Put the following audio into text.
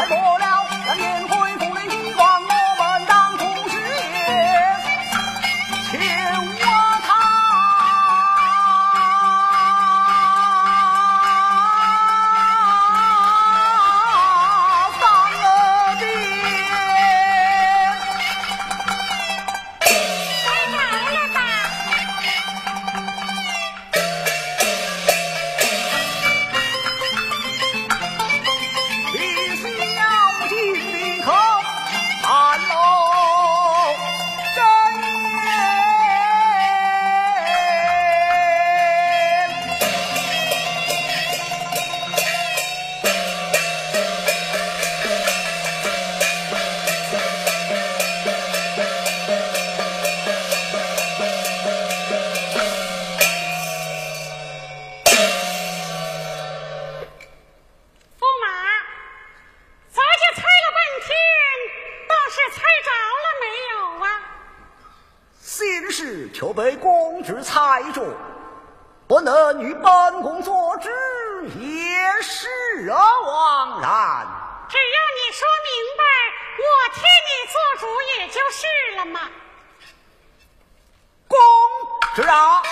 I'm 却被公主猜中，不能与本宫作主，也是而枉然。只要你说明白，我替你做主也就是了嘛。公主啊！